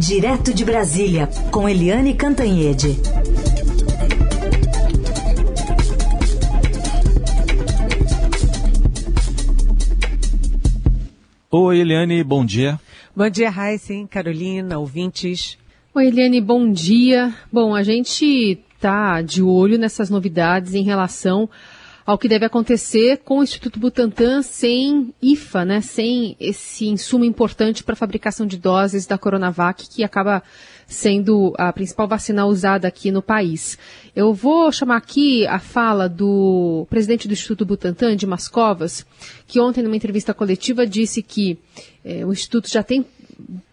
Direto de Brasília, com Eliane Cantanhede. Oi, Eliane, bom dia. Bom dia, Heisen, Carolina, ouvintes. Oi, Eliane, bom dia. Bom, a gente está de olho nessas novidades em relação ao que deve acontecer com o Instituto Butantan sem IFA, né, sem esse insumo importante para a fabricação de doses da Coronavac, que acaba sendo a principal vacina usada aqui no país. Eu vou chamar aqui a fala do presidente do Instituto Butantan, de Mascovas, que ontem, numa entrevista coletiva, disse que eh, o Instituto já tem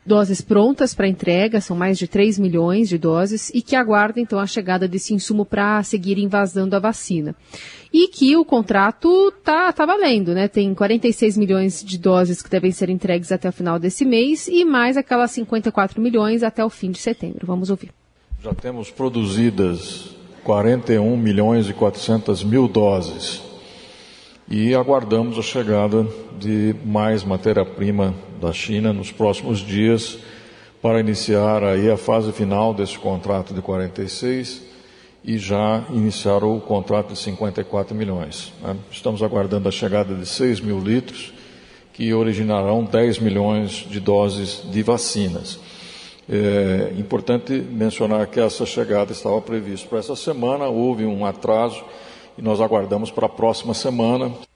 doses prontas para entrega, são mais de 3 milhões de doses, e que aguarda então a chegada desse insumo para seguir invasando a vacina. E que o contrato tá, tá valendo, né? Tem 46 milhões de doses que devem ser entregues até o final desse mês e mais aquelas 54 milhões até o fim de setembro. Vamos ouvir. Já temos produzidas 41 milhões e 400 mil doses e aguardamos a chegada de mais matéria-prima da China nos próximos dias para iniciar aí a fase final desse contrato de 46 e já iniciar o contrato de 54 milhões. Né? Estamos aguardando a chegada de 6 mil litros, que originarão 10 milhões de doses de vacinas. É importante mencionar que essa chegada estava prevista para essa semana, houve um atraso e nós aguardamos para a próxima semana.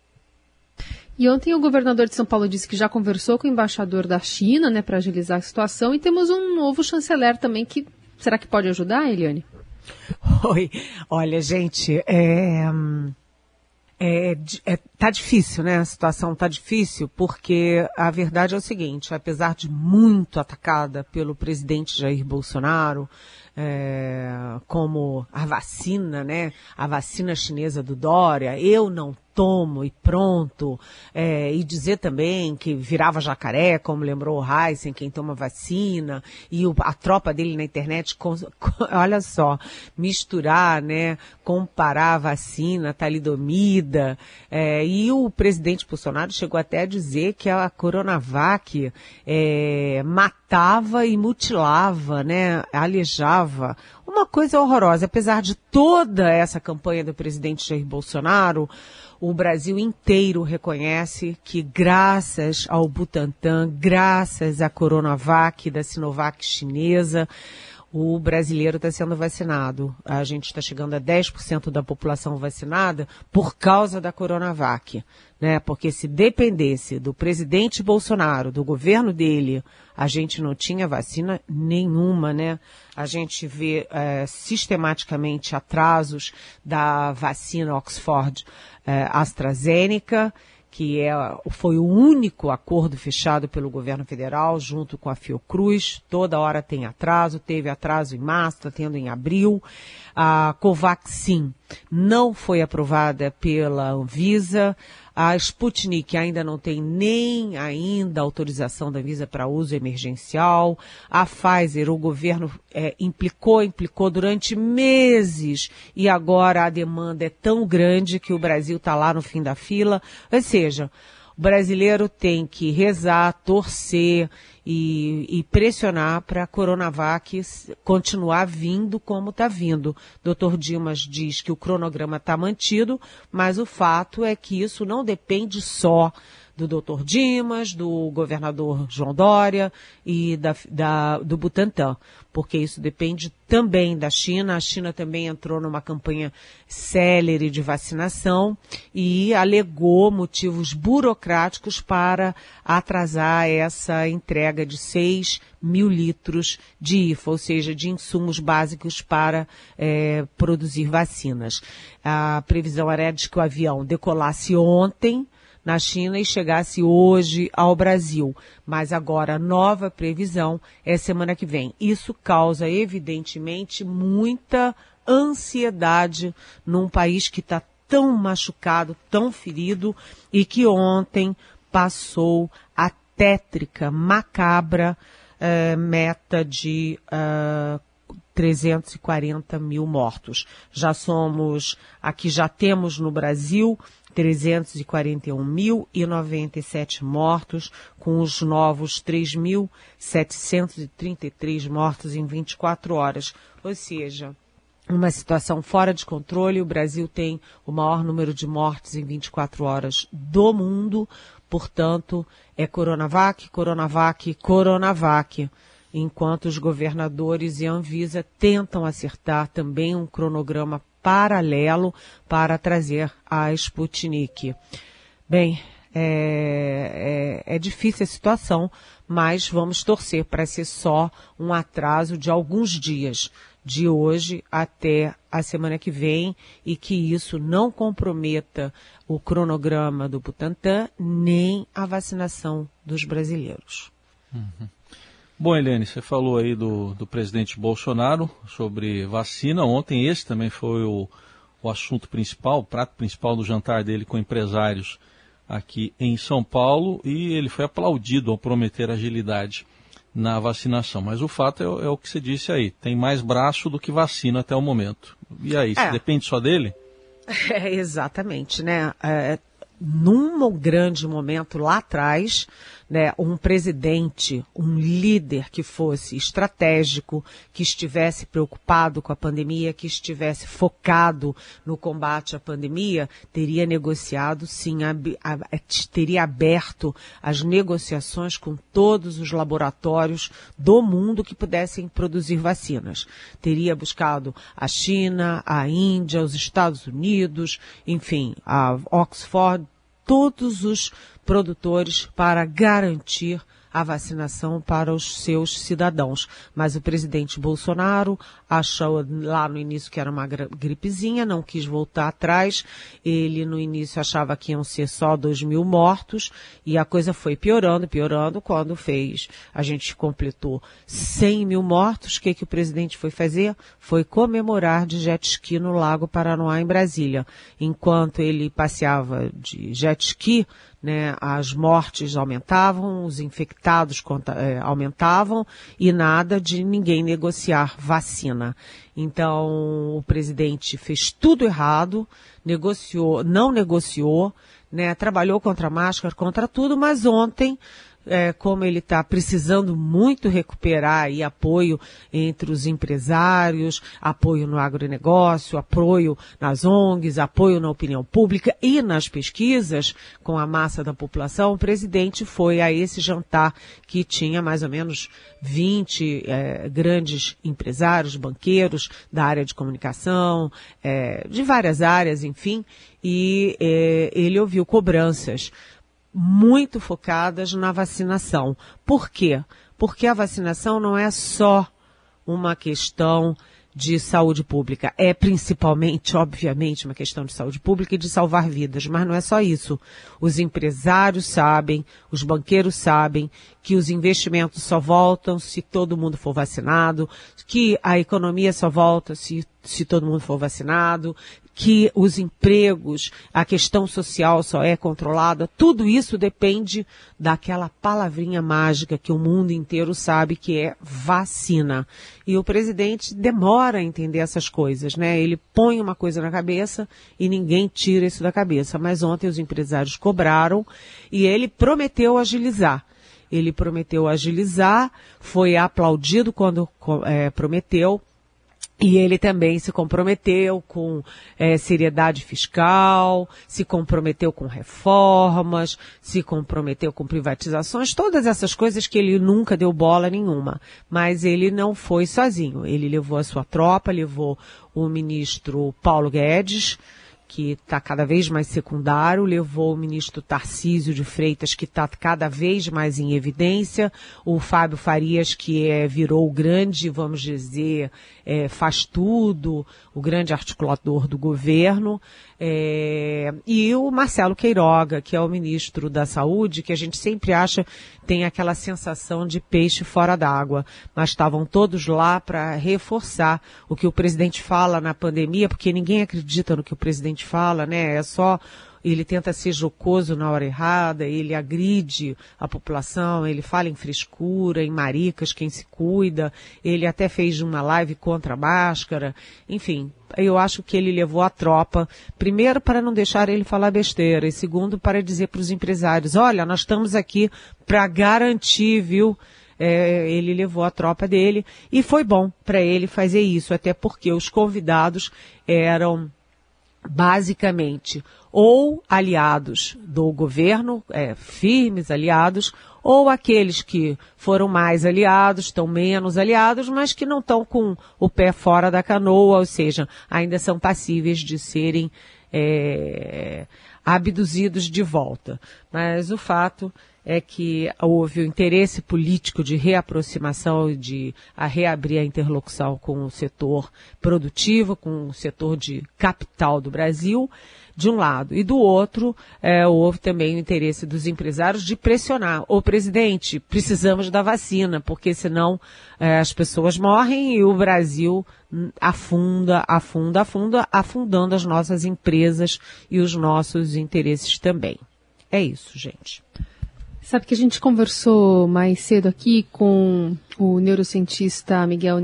E ontem o governador de São Paulo disse que já conversou com o embaixador da China, né, para agilizar a situação, e temos um novo chanceler também que será que pode ajudar, Eliane? Oi, olha, gente, é, é, é, tá difícil, né? A situação tá difícil porque a verdade é o seguinte: apesar de muito atacada pelo presidente Jair Bolsonaro, é, como a vacina, né? A vacina chinesa do Dória, eu não tomo e pronto, é, e dizer também que virava jacaré, como lembrou o Heisen, quem toma vacina, e o, a tropa dele na internet, com, com, olha só, misturar, né, comparar vacina, talidomida, é, e o presidente Bolsonaro chegou até a dizer que a Coronavac é, matava e mutilava, né, alejava uma coisa horrorosa. Apesar de toda essa campanha do presidente Jair Bolsonaro, o Brasil inteiro reconhece que graças ao Butantan, graças à Coronavac da Sinovac chinesa, o brasileiro está sendo vacinado. A gente está chegando a 10% da população vacinada por causa da Coronavac. Né? Porque se dependesse do presidente Bolsonaro, do governo dele, a gente não tinha vacina nenhuma, né? A gente vê é, sistematicamente atrasos da vacina Oxford é, AstraZeneca que é, foi o único acordo fechado pelo governo federal junto com a Fiocruz. Toda hora tem atraso, teve atraso em março, está tendo em abril. A Covaxin não foi aprovada pela Anvisa. A Sputnik ainda não tem nem ainda autorização da Anvisa para uso emergencial. A Pfizer, o governo é, implicou, implicou durante meses e agora a demanda é tão grande que o Brasil está lá no fim da fila. Ou seja, o brasileiro tem que rezar, torcer e, e pressionar para a Coronavac continuar vindo como está vindo. Dr. Dimas diz que o cronograma está mantido, mas o fato é que isso não depende só do doutor Dimas, do governador João Dória e da, da, do Butantan, porque isso depende também da China. A China também entrou numa campanha célere de vacinação e alegou motivos burocráticos para atrasar essa entrega de 6 mil litros de IFA, ou seja, de insumos básicos para é, produzir vacinas. A previsão era de que o avião decolasse ontem, na China e chegasse hoje ao Brasil. Mas agora a nova previsão é semana que vem. Isso causa, evidentemente, muita ansiedade num país que está tão machucado, tão ferido e que ontem passou a tétrica, macabra eh, meta de uh, 340 mil mortos. Já somos, aqui já temos no Brasil 341.097 mortos, com os novos 3.733 mortos em 24 horas. Ou seja, uma situação fora de controle. O Brasil tem o maior número de mortes em 24 horas do mundo. Portanto, é Coronavac, Coronavac, Coronavac. Enquanto os governadores e a Anvisa tentam acertar também um cronograma paralelo para trazer a Sputnik. Bem, é, é, é, difícil a situação, mas vamos torcer para ser só um atraso de alguns dias, de hoje até a semana que vem, e que isso não comprometa o cronograma do Butantan nem a vacinação dos brasileiros. Uhum. Bom, Helene, você falou aí do, do presidente Bolsonaro sobre vacina. Ontem esse também foi o, o assunto principal, o prato principal do jantar dele com empresários aqui em São Paulo e ele foi aplaudido ao prometer agilidade na vacinação. Mas o fato é, é o que você disse aí, tem mais braço do que vacina até o momento. E aí, é. depende só dele? É, exatamente, né? É, num grande momento lá atrás, né, um presidente, um líder que fosse estratégico, que estivesse preocupado com a pandemia, que estivesse focado no combate à pandemia, teria negociado, sim, ab teria aberto as negociações com todos os laboratórios do mundo que pudessem produzir vacinas. Teria buscado a China, a Índia, os Estados Unidos, enfim, a Oxford, todos os produtores para garantir a vacinação para os seus cidadãos. Mas o presidente Bolsonaro achou lá no início que era uma gripezinha, não quis voltar atrás. Ele no início achava que iam ser só 2 mil mortos e a coisa foi piorando, piorando quando fez. A gente completou 100 mil mortos. O que, que o presidente foi fazer? Foi comemorar de jet ski no Lago Paranoá, em Brasília. Enquanto ele passeava de jet ski, né, as mortes aumentavam, os infectados é, aumentavam e nada de ninguém negociar vacina. Então, o presidente fez tudo errado, negociou, não negociou, né, trabalhou contra a máscara, contra tudo, mas ontem é, como ele está precisando muito recuperar aí apoio entre os empresários, apoio no agronegócio, apoio nas ONGs, apoio na opinião pública e nas pesquisas com a massa da população, o presidente foi a esse jantar que tinha mais ou menos 20 é, grandes empresários, banqueiros da área de comunicação, é, de várias áreas, enfim, e é, ele ouviu cobranças muito focadas na vacinação. Por quê? Porque a vacinação não é só uma questão de saúde pública. É principalmente, obviamente, uma questão de saúde pública e de salvar vidas, mas não é só isso. Os empresários sabem, os banqueiros sabem que os investimentos só voltam se todo mundo for vacinado, que a economia só volta se, se todo mundo for vacinado, que os empregos, a questão social só é controlada, tudo isso depende daquela palavrinha mágica que o mundo inteiro sabe que é vacina. E o presidente demora a entender essas coisas, né? Ele põe uma coisa na cabeça e ninguém tira isso da cabeça. Mas ontem os empresários cobraram e ele prometeu agilizar. Ele prometeu agilizar, foi aplaudido quando é, prometeu, e ele também se comprometeu com é, seriedade fiscal, se comprometeu com reformas, se comprometeu com privatizações, todas essas coisas que ele nunca deu bola nenhuma. Mas ele não foi sozinho. Ele levou a sua tropa, levou o ministro Paulo Guedes, que está cada vez mais secundário, levou o ministro Tarcísio de Freitas, que está cada vez mais em evidência, o Fábio Farias, que é, virou o grande, vamos dizer, é, faz tudo, o grande articulador do governo, é, e o Marcelo Queiroga, que é o ministro da Saúde, que a gente sempre acha tem aquela sensação de peixe fora d'água, mas estavam todos lá para reforçar o que o presidente fala na pandemia, porque ninguém acredita no que o presidente fala, né? É só ele tenta ser jocoso na hora errada, ele agride a população, ele fala em frescura, em maricas, quem se cuida, ele até fez uma live contra a máscara, enfim, eu acho que ele levou a tropa, primeiro para não deixar ele falar besteira, e segundo para dizer para os empresários, olha, nós estamos aqui para garantir, viu, é, ele levou a tropa dele e foi bom para ele fazer isso, até porque os convidados eram basicamente ou aliados do governo, é, firmes aliados, ou aqueles que foram mais aliados, estão menos aliados, mas que não estão com o pé fora da canoa, ou seja, ainda são passíveis de serem é, abduzidos de volta. Mas o fato é que houve o interesse político de reaproximação de a reabrir a interlocução com o setor produtivo, com o setor de capital do Brasil, de um lado. E do outro, é, houve também o interesse dos empresários de pressionar. O presidente, precisamos da vacina, porque senão é, as pessoas morrem e o Brasil afunda, afunda, afunda, afundando as nossas empresas e os nossos interesses também. É isso, gente. Sabe que a gente conversou mais cedo aqui com o neurocientista Miguel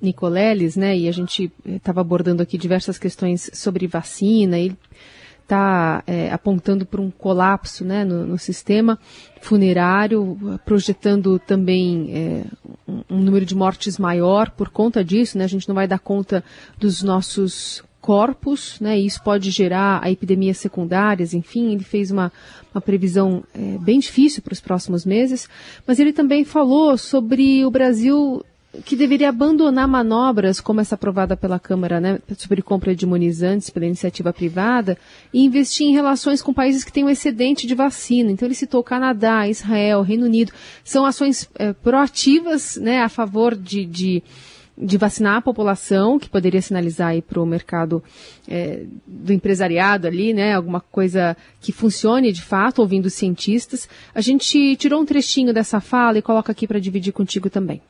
Nicoleles, né? E a gente estava abordando aqui diversas questões sobre vacina. Ele está é, apontando para um colapso, né, no, no, sistema funerário, projetando também é, um, um número de mortes maior por conta disso, né? A gente não vai dar conta dos nossos corpos, né? E isso pode gerar a epidemias secundárias, enfim, ele fez uma, uma previsão é, bem difícil para os próximos meses, mas ele também falou sobre o Brasil que deveria abandonar manobras como essa aprovada pela Câmara, né, sobre compra de imunizantes pela iniciativa privada e investir em relações com países que têm um excedente de vacina. Então ele citou Canadá, Israel, Reino Unido. São ações é, proativas, né, a favor de, de de vacinar a população, que poderia sinalizar aí para o mercado é, do empresariado ali, né, alguma coisa que funcione de fato, ouvindo os cientistas. A gente tirou um trechinho dessa fala e coloca aqui para dividir contigo também.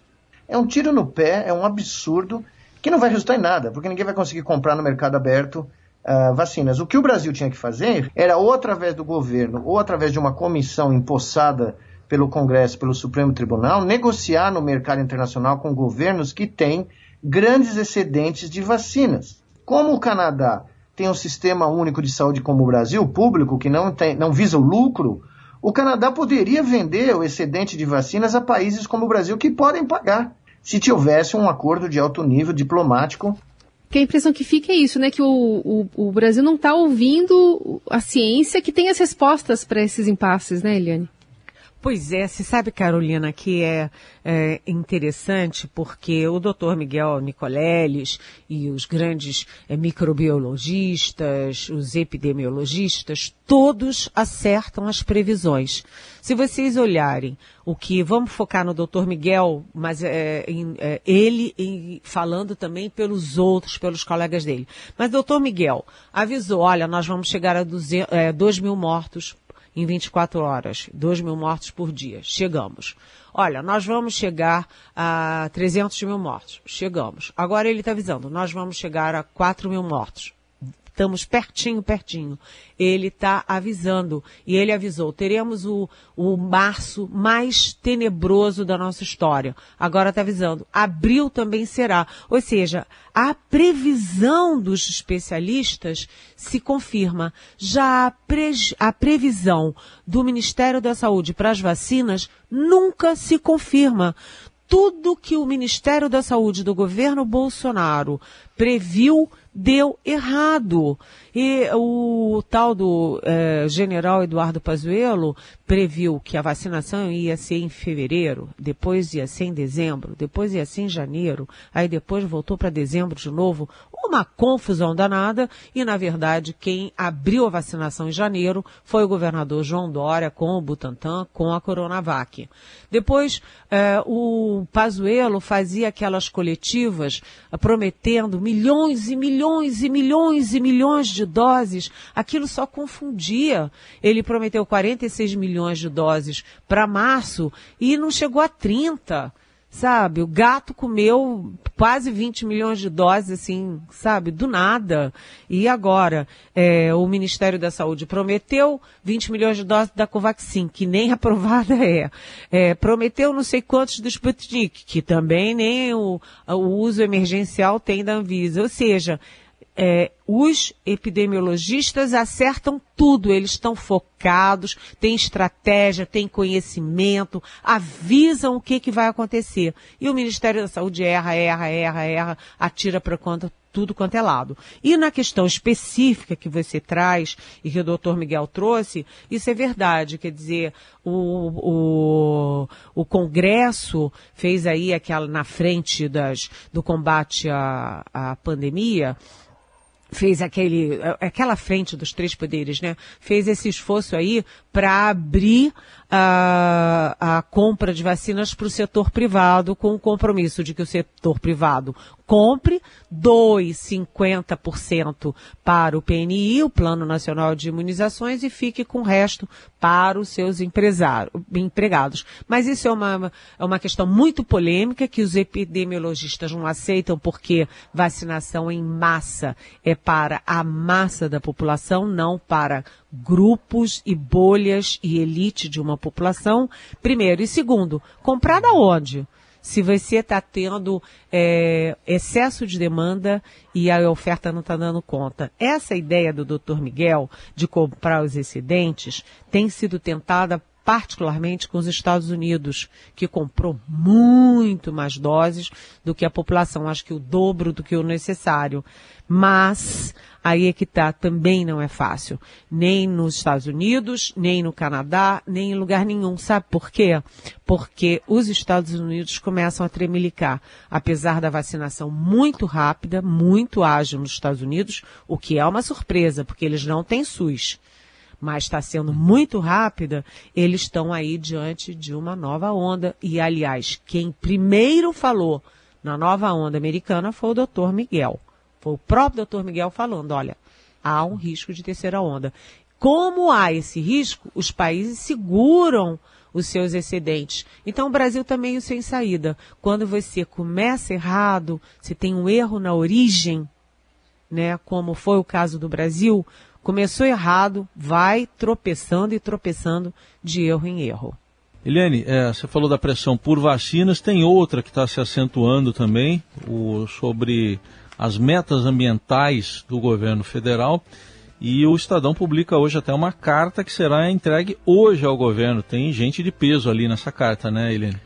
É um tiro no pé, é um absurdo, que não vai resultar em nada, porque ninguém vai conseguir comprar no mercado aberto uh, vacinas. O que o Brasil tinha que fazer era ou através do governo, ou através de uma comissão empossada pelo Congresso, pelo Supremo Tribunal, negociar no mercado internacional com governos que têm grandes excedentes de vacinas. Como o Canadá tem um sistema único de saúde como o Brasil, público, que não, tem, não visa o lucro, o Canadá poderia vender o excedente de vacinas a países como o Brasil que podem pagar, se tivesse um acordo de alto nível diplomático que a impressão que fica é isso, né? Que o, o, o Brasil não está ouvindo a ciência que tem as respostas para esses impasses, né, Eliane? Pois é, você sabe, Carolina, que é, é, interessante porque o doutor Miguel Nicoleles e os grandes é, microbiologistas, os epidemiologistas, todos acertam as previsões. Se vocês olharem o que, vamos focar no doutor Miguel, mas é, em, é, ele em, falando também pelos outros, pelos colegas dele. Mas doutor Miguel avisou, olha, nós vamos chegar a 2 é, mil mortos em 24 horas, 2 mil mortos por dia. Chegamos. Olha, nós vamos chegar a 300 mil mortos. Chegamos. Agora ele está avisando, nós vamos chegar a 4 mil mortos. Estamos pertinho, pertinho. Ele está avisando. E ele avisou: teremos o, o março mais tenebroso da nossa história. Agora está avisando: abril também será. Ou seja, a previsão dos especialistas se confirma. Já a, pre, a previsão do Ministério da Saúde para as vacinas nunca se confirma tudo que o Ministério da Saúde do governo Bolsonaro previu deu errado. E o tal do eh, general Eduardo Pazuello previu que a vacinação ia ser em fevereiro, depois ia ser em dezembro, depois ia ser em janeiro, aí depois voltou para dezembro de novo. Uma confusão danada e, na verdade, quem abriu a vacinação em janeiro foi o governador João Dória com o Butantan, com a Coronavac. Depois, eh, o Pazuello fazia aquelas coletivas prometendo milhões e milhões e milhões e milhões de doses. Aquilo só confundia. Ele prometeu 46 milhões de doses para março e não chegou a 30. sabe? O gato comeu quase 20 milhões de doses, assim, sabe? Do nada. E agora, é, o Ministério da Saúde prometeu 20 milhões de doses da Covaxin, que nem aprovada é. é prometeu não sei quantos do Sputnik, que também nem o, o uso emergencial tem da Anvisa. Ou seja, é, os epidemiologistas acertam tudo, eles estão focados, têm estratégia, têm conhecimento, avisam o que, que vai acontecer. E o Ministério da Saúde erra, erra, erra, erra, atira para conta tudo quanto é lado. E na questão específica que você traz e que o doutor Miguel trouxe, isso é verdade. Quer dizer, o, o, o Congresso fez aí aquela na frente das, do combate à, à pandemia, fez aquele, aquela frente dos três poderes, né? Fez esse esforço aí para abrir a, a compra de vacinas para o setor privado com o compromisso de que o setor privado compre, doe 50% para o PNI, o Plano Nacional de Imunizações, e fique com o resto para os seus empregados. Mas isso é uma, é uma questão muito polêmica que os epidemiologistas não aceitam porque vacinação em massa é para a massa da população, não para grupos e bolhas e elite de uma população, primeiro. E segundo, comprar da onde? Se você está tendo é, excesso de demanda e a oferta não está dando conta. Essa ideia do Dr. Miguel de comprar os excedentes tem sido tentada particularmente com os Estados Unidos, que comprou muito mais doses do que a população, acho que o dobro do que o necessário. Mas aí é que tá, também não é fácil. Nem nos Estados Unidos, nem no Canadá, nem em lugar nenhum. Sabe por quê? Porque os Estados Unidos começam a tremelicar. Apesar da vacinação muito rápida, muito ágil nos Estados Unidos, o que é uma surpresa, porque eles não têm SUS mas está sendo muito rápida, eles estão aí diante de uma nova onda. E, aliás, quem primeiro falou na nova onda americana foi o doutor Miguel. Foi o próprio doutor Miguel falando, olha, há um risco de terceira onda. Como há esse risco, os países seguram os seus excedentes. Então o Brasil também é sem saída. Quando você começa errado, se tem um erro na origem, né, como foi o caso do Brasil, começou errado, vai tropeçando e tropeçando de erro em erro. Eliane, é, você falou da pressão por vacinas, tem outra que está se acentuando também, o, sobre as metas ambientais do governo federal. E o Estadão publica hoje até uma carta que será entregue hoje ao governo. Tem gente de peso ali nessa carta, né, Eliane?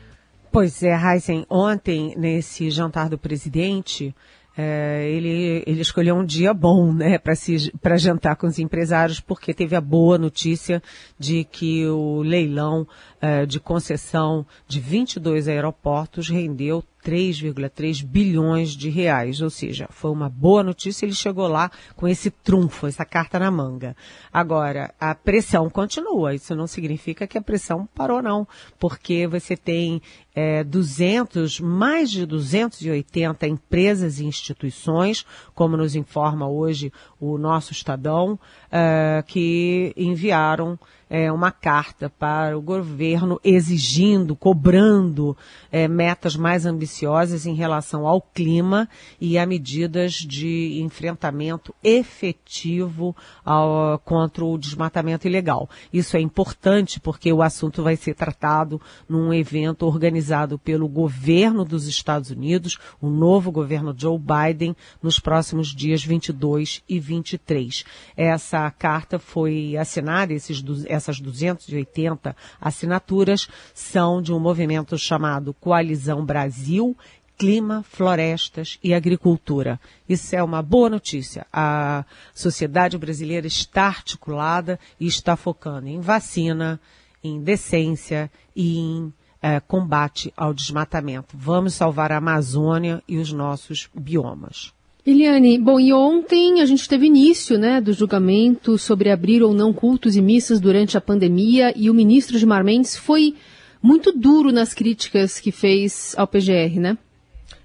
Pois é, Heisen. Ontem, nesse jantar do presidente, é, ele, ele escolheu um dia bom, né, para jantar com os empresários, porque teve a boa notícia de que o leilão é, de concessão de 22 aeroportos rendeu 3,3 bilhões de reais, ou seja, foi uma boa notícia, ele chegou lá com esse trunfo, essa carta na manga. Agora, a pressão continua, isso não significa que a pressão parou não, porque você tem é, 200, mais de 280 empresas e instituições, como nos informa hoje o nosso Estadão, é, que enviaram é, uma carta para o governo exigindo, cobrando é, metas mais ambiciosas em relação ao clima e a medidas de enfrentamento efetivo ao, contra o desmatamento ilegal. Isso é importante porque o assunto vai ser tratado num evento organizado pelo governo dos Estados Unidos, o novo governo Joe Biden, nos próximos dias 22 e 23. Essa carta foi assinada, esses, essas 280 assinaturas são de um movimento chamado Coalizão Brasil clima, florestas e agricultura. Isso é uma boa notícia. A sociedade brasileira está articulada e está focando em vacina, em decência e em é, combate ao desmatamento. Vamos salvar a Amazônia e os nossos biomas. Eliane, bom, e ontem a gente teve início, né, do julgamento sobre abrir ou não cultos e missas durante a pandemia e o ministro Gilmar Mendes foi muito duro nas críticas que fez ao PGR, né?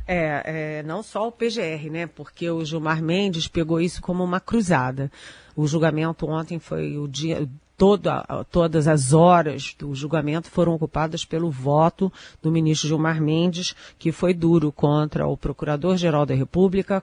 É, é, não só o PGR, né? Porque o Gilmar Mendes pegou isso como uma cruzada. O julgamento ontem foi o dia, toda, todas as horas do julgamento foram ocupadas pelo voto do ministro Gilmar Mendes, que foi duro contra o Procurador-Geral da República,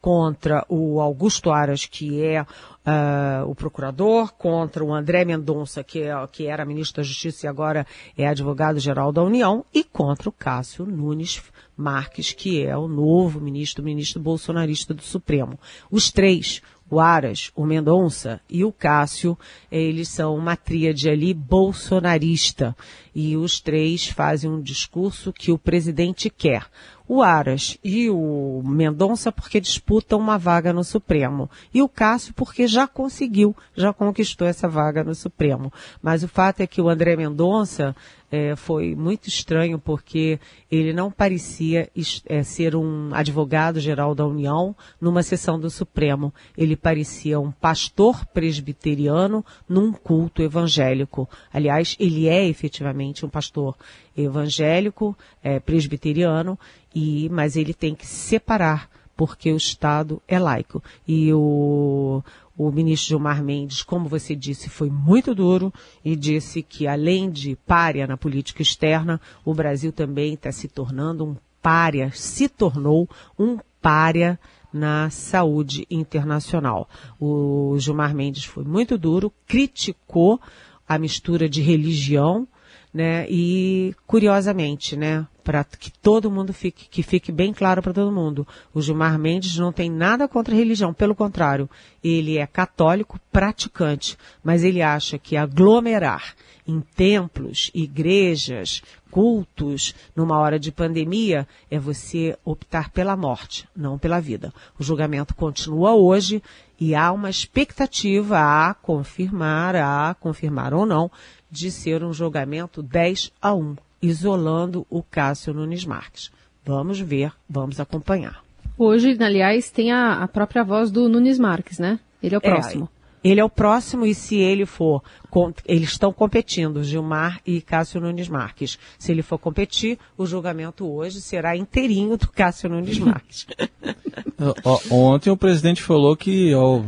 contra o Augusto Aras, que é uh, o procurador, contra o André Mendonça, que, é, que era ministro da Justiça e agora é advogado-geral da União, e contra o Cássio Nunes Marques, que é o novo ministro, ministro bolsonarista do Supremo. Os três, o Aras, o Mendonça e o Cássio, eles são uma tríade ali bolsonarista. E os três fazem um discurso que o presidente quer o Aras e o Mendonça porque disputam uma vaga no Supremo. E o Cássio porque já conseguiu, já conquistou essa vaga no Supremo. Mas o fato é que o André Mendonça é, foi muito estranho porque ele não parecia é, ser um advogado-geral da União numa sessão do Supremo. Ele parecia um pastor presbiteriano num culto evangélico. Aliás, ele é efetivamente um pastor evangélico, é, presbiteriano, e, mas ele tem que separar, porque o Estado é laico. E o, o ministro Gilmar Mendes, como você disse, foi muito duro e disse que, além de párea na política externa, o Brasil também está se tornando um párea, se tornou um párea na saúde internacional. O Gilmar Mendes foi muito duro, criticou a mistura de religião né? E curiosamente, né, para que todo mundo fique que fique bem claro para todo mundo, o Gilmar Mendes não tem nada contra a religião, pelo contrário, ele é católico praticante, mas ele acha que aglomerar em templos, igrejas, cultos, numa hora de pandemia, é você optar pela morte, não pela vida. O julgamento continua hoje e há uma expectativa a confirmar, a confirmar ou não, de ser um julgamento 10 a 1, isolando o Cássio Nunes Marques. Vamos ver, vamos acompanhar. Hoje, aliás, tem a, a própria voz do Nunes Marques, né? Ele é o próximo. É, ele é o próximo e se ele for, com, eles estão competindo, Gilmar e Cássio Nunes Marques. Se ele for competir, o julgamento hoje será inteirinho do Cássio Nunes Marques. Ontem o presidente falou que ó,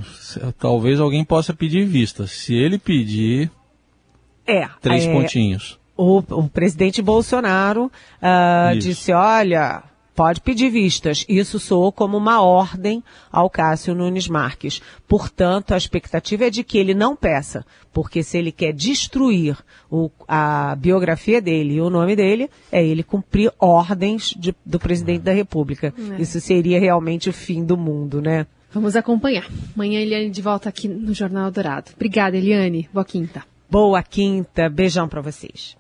talvez alguém possa pedir vista. Se ele pedir, é. Três é, pontinhos. O, o presidente Bolsonaro uh, disse, olha, pode pedir vistas. Isso soou como uma ordem ao Cássio Nunes Marques. Portanto, a expectativa é de que ele não peça, porque se ele quer destruir o, a biografia dele e o nome dele, é ele cumprir ordens de, do presidente da República. É. Isso seria realmente o fim do mundo, né? Vamos acompanhar. Amanhã, Eliane de volta aqui no Jornal Dourado. Obrigada, Eliane. Boa quinta. Boa quinta, beijão para vocês.